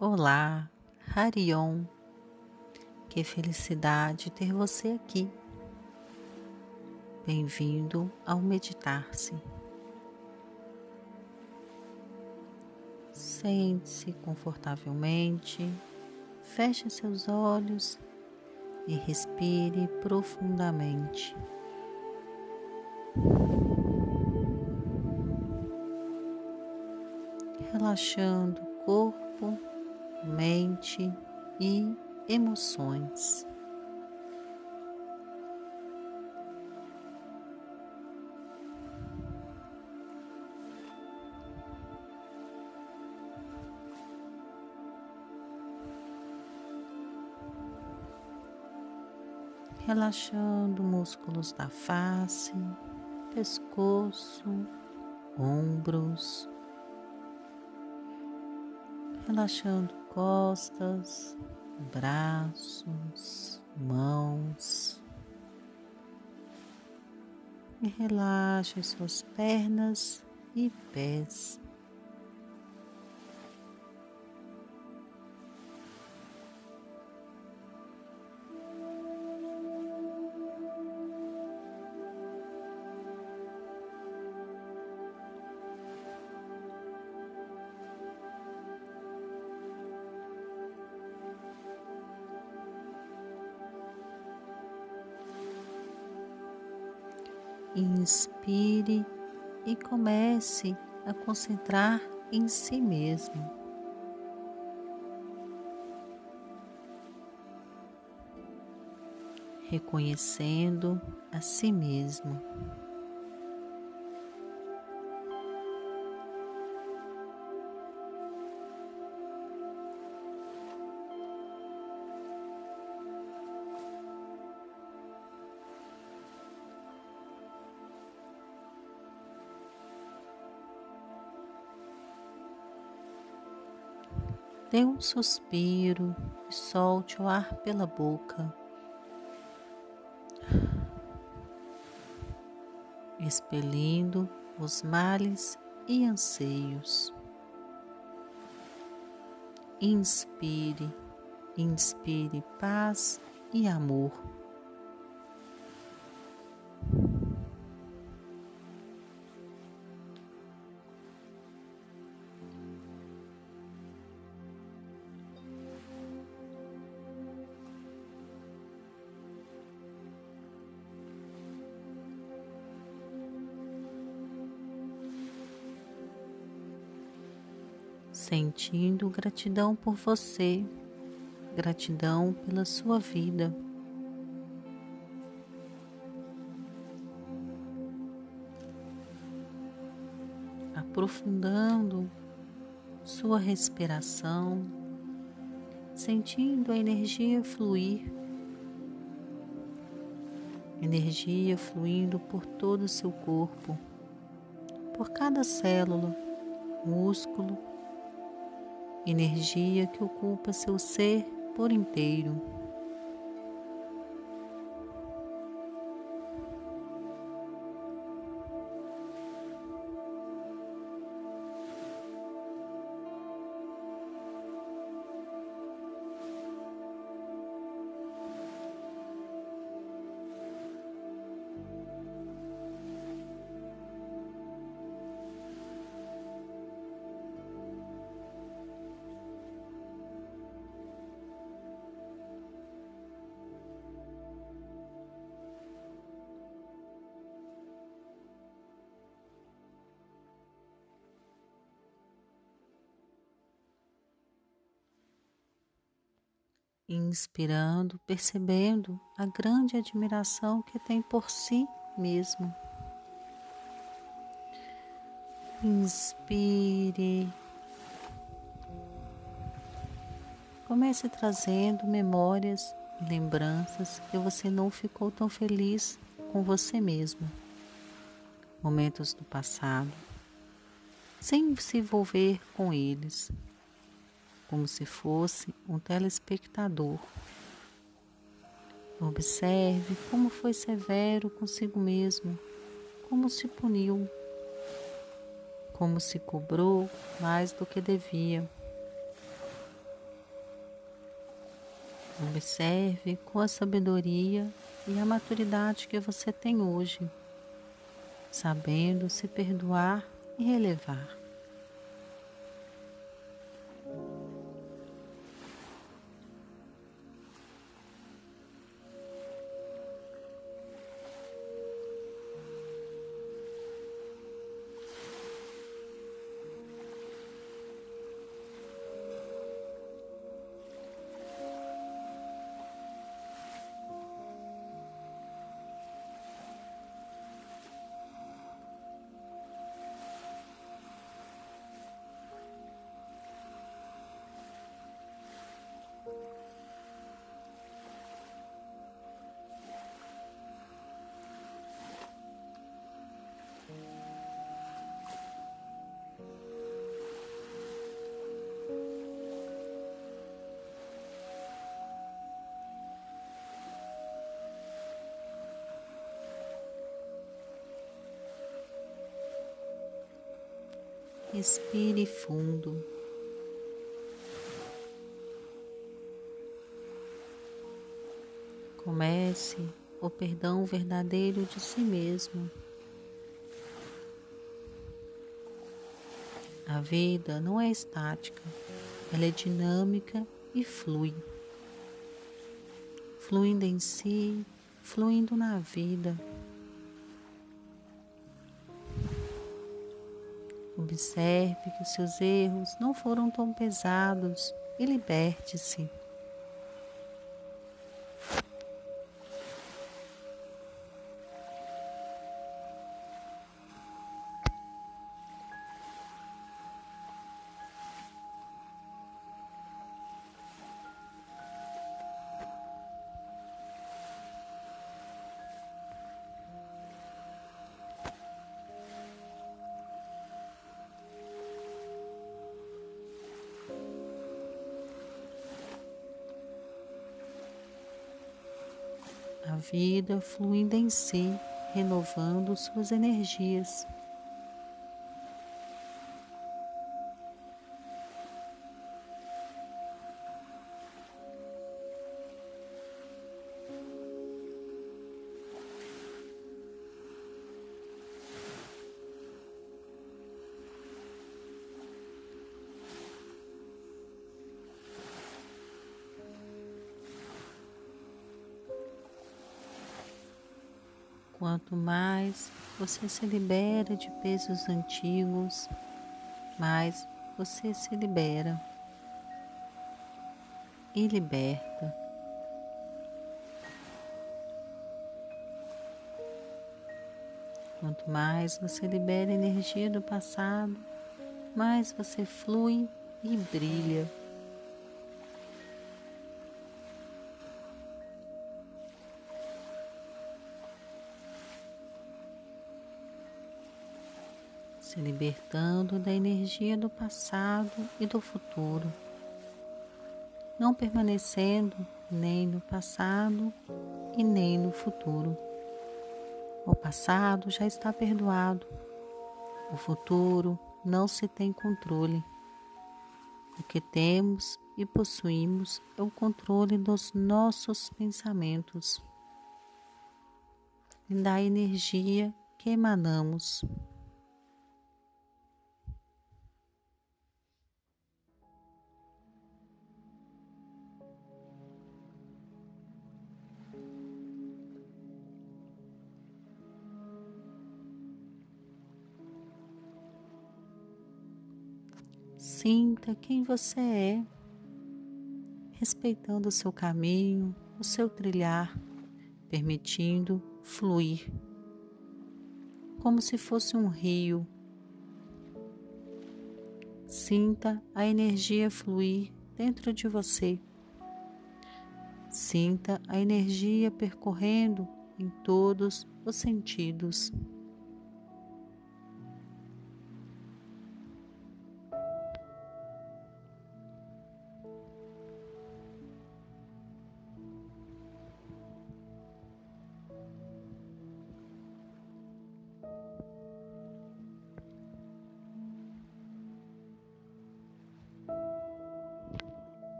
Olá, Harion. Que felicidade ter você aqui. Bem-vindo ao Meditar-se. Sente-se confortavelmente, feche seus olhos e respire profundamente. Relaxando o corpo mente e emoções. Relaxando músculos da face, pescoço, ombros, relaxando costas, braços, mãos. E relaxe suas pernas e pés. Inspire e comece a concentrar em si mesmo. Reconhecendo a si mesmo. Dê um suspiro e solte o ar pela boca. Expelindo os males e anseios. Inspire, inspire paz e amor. Sentindo gratidão por você, gratidão pela sua vida. Aprofundando sua respiração, sentindo a energia fluir, energia fluindo por todo o seu corpo, por cada célula, músculo, energia que ocupa seu ser por inteiro. Inspirando, percebendo a grande admiração que tem por si mesmo. Inspire. Comece trazendo memórias e lembranças que você não ficou tão feliz com você mesmo. Momentos do passado, sem se envolver com eles, como se fosse um telespectador. Observe como foi severo consigo mesmo, como se puniu, como se cobrou mais do que devia. Observe com a sabedoria e a maturidade que você tem hoje, sabendo se perdoar e relevar. Respire fundo. Comece o perdão verdadeiro de si mesmo. A vida não é estática, ela é dinâmica e flui. Fluindo em si, fluindo na vida. Observe que os seus erros não foram tão pesados e liberte-se. Vida fluindo em si, renovando suas energias. Quanto mais você se libera de pesos antigos, mais você se libera e liberta. Quanto mais você libera energia do passado, mais você flui e brilha. Se libertando da energia do passado e do futuro, não permanecendo nem no passado e nem no futuro. O passado já está perdoado, o futuro não se tem controle. O que temos e possuímos é o controle dos nossos pensamentos e da energia que emanamos. Sinta quem você é, respeitando o seu caminho, o seu trilhar, permitindo fluir, como se fosse um rio. Sinta a energia fluir dentro de você. Sinta a energia percorrendo em todos os sentidos.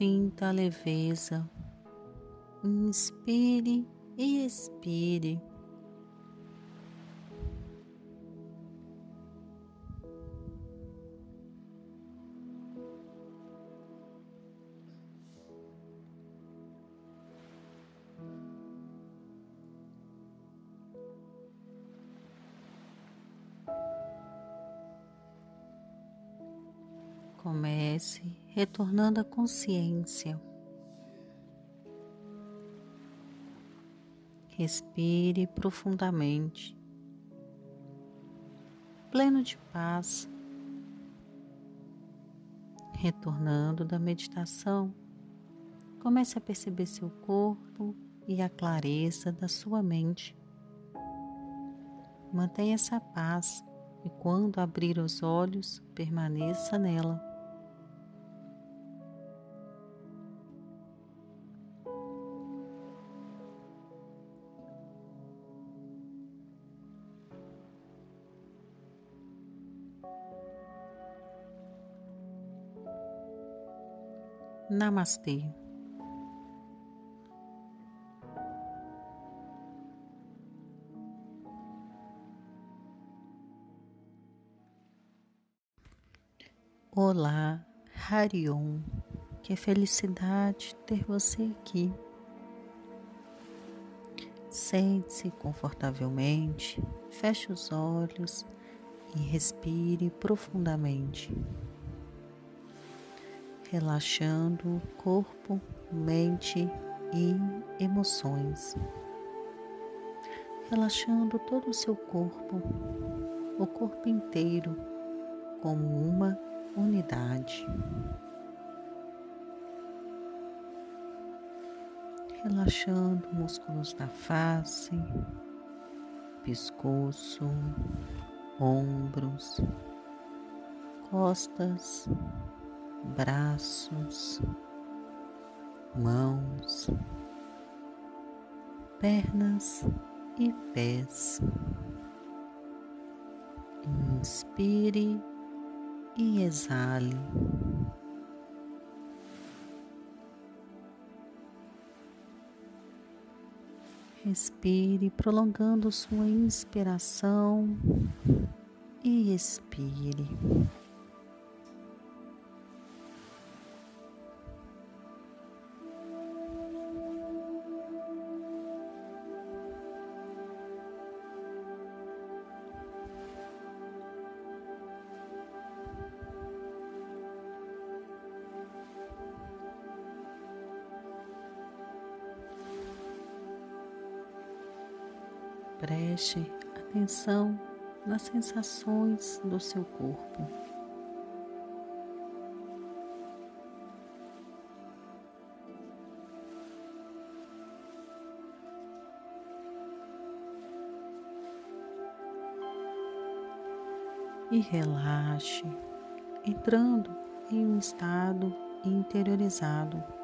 Sinta a leveza. Inspire e expire. Comece retornando à consciência. Respire profundamente, pleno de paz. Retornando da meditação, comece a perceber seu corpo e a clareza da sua mente. Mantenha essa paz e, quando abrir os olhos, permaneça nela. Namastê. Olá, Harion. Que felicidade ter você aqui. Sente-se confortavelmente, feche os olhos e respire profundamente relaxando corpo, mente e emoções. Relaxando todo o seu corpo, o corpo inteiro, como uma unidade. Relaxando músculos da face, pescoço, ombros, costas, braços, mãos, pernas e pés. Inspire e exale. Respire, prolongando sua inspiração e expire. Preste atenção nas sensações do seu corpo. E relaxe, entrando em um estado interiorizado.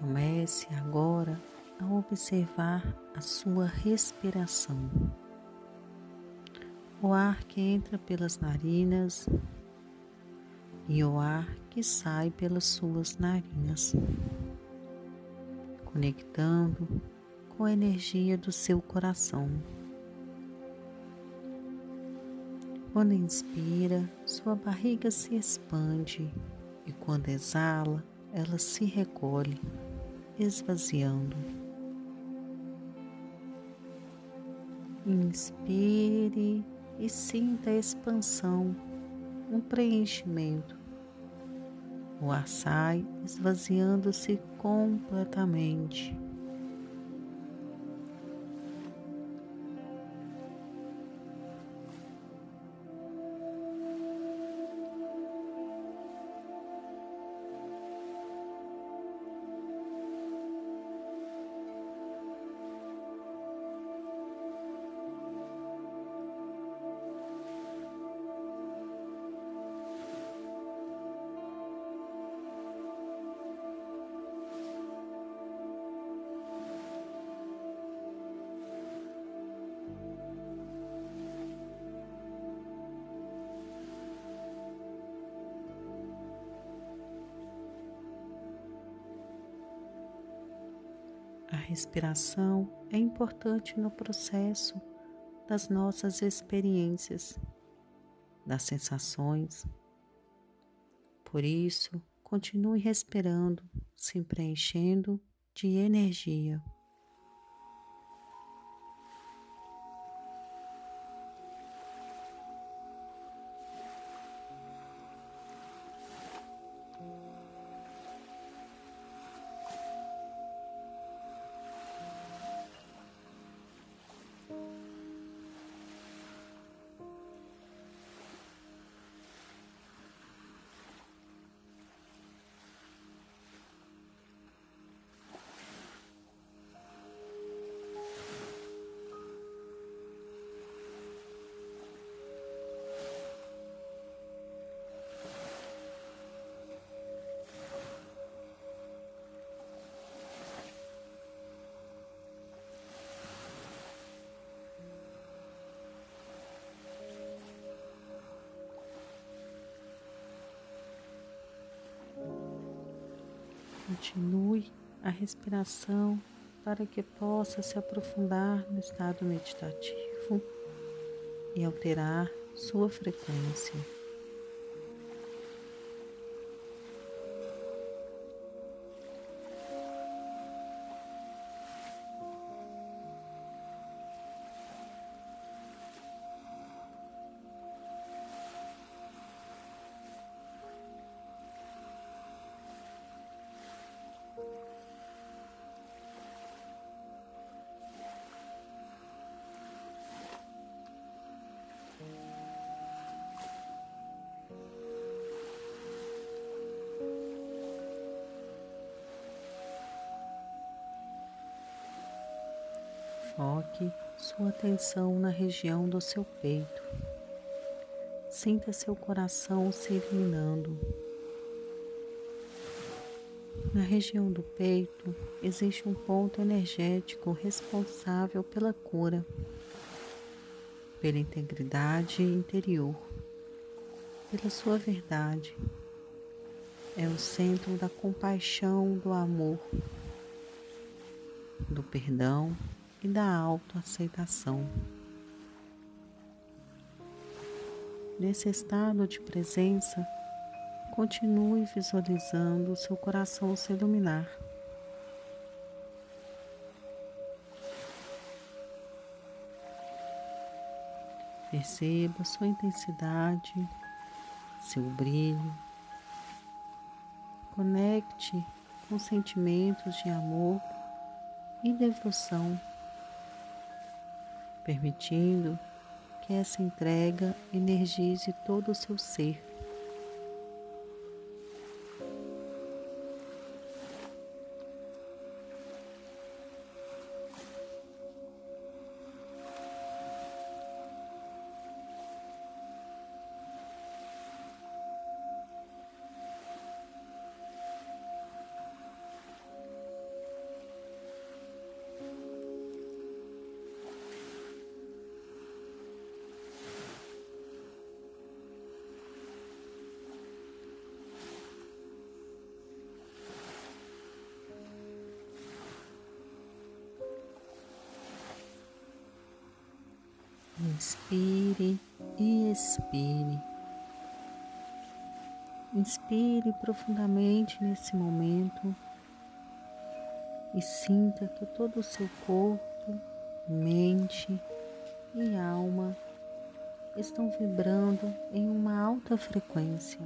Comece agora a observar a sua respiração. O ar que entra pelas narinas e o ar que sai pelas suas narinas, conectando com a energia do seu coração. Quando inspira, sua barriga se expande e quando exala, ela se recolhe esvaziando. Inspire e sinta a expansão, um preenchimento. O ar sai esvaziando-se completamente. Respiração é importante no processo das nossas experiências, das sensações. Por isso, continue respirando, se preenchendo de energia. Continue a respiração para que possa se aprofundar no estado meditativo e alterar sua frequência. Foque sua atenção na região do seu peito. Sinta seu coração se iluminando. Na região do peito existe um ponto energético responsável pela cura, pela integridade interior, pela sua verdade. É o centro da compaixão, do amor, do perdão e da autoaceitação. Nesse estado de presença, continue visualizando o seu coração se iluminar. Perceba sua intensidade, seu brilho. Conecte com sentimentos de amor e devoção permitindo que essa entrega energize todo o seu ser. Inspire e expire. Inspire profundamente nesse momento e sinta que todo o seu corpo, mente e alma estão vibrando em uma alta frequência.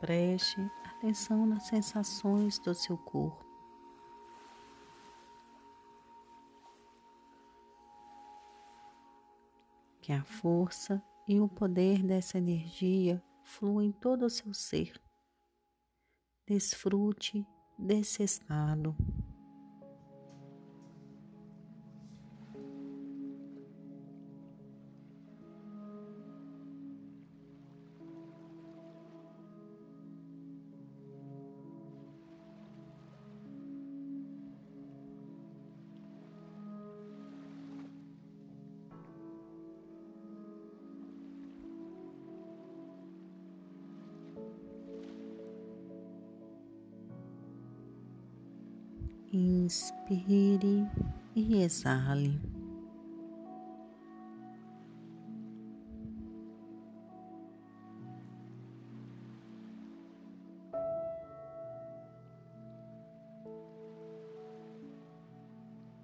Preste atenção nas sensações do seu corpo. Que a força e o poder dessa energia fluam em todo o seu ser. Desfrute desse estado. Inspire e exale.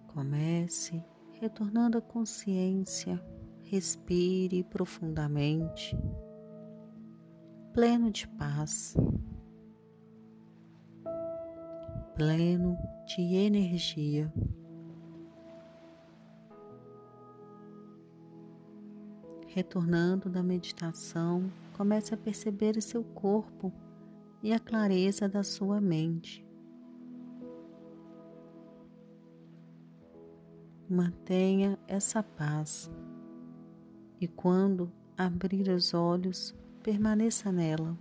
Comece retornando a consciência, respire profundamente, pleno de paz, pleno de energia. Retornando da meditação, comece a perceber seu corpo e a clareza da sua mente. Mantenha essa paz e quando abrir os olhos, permaneça nela.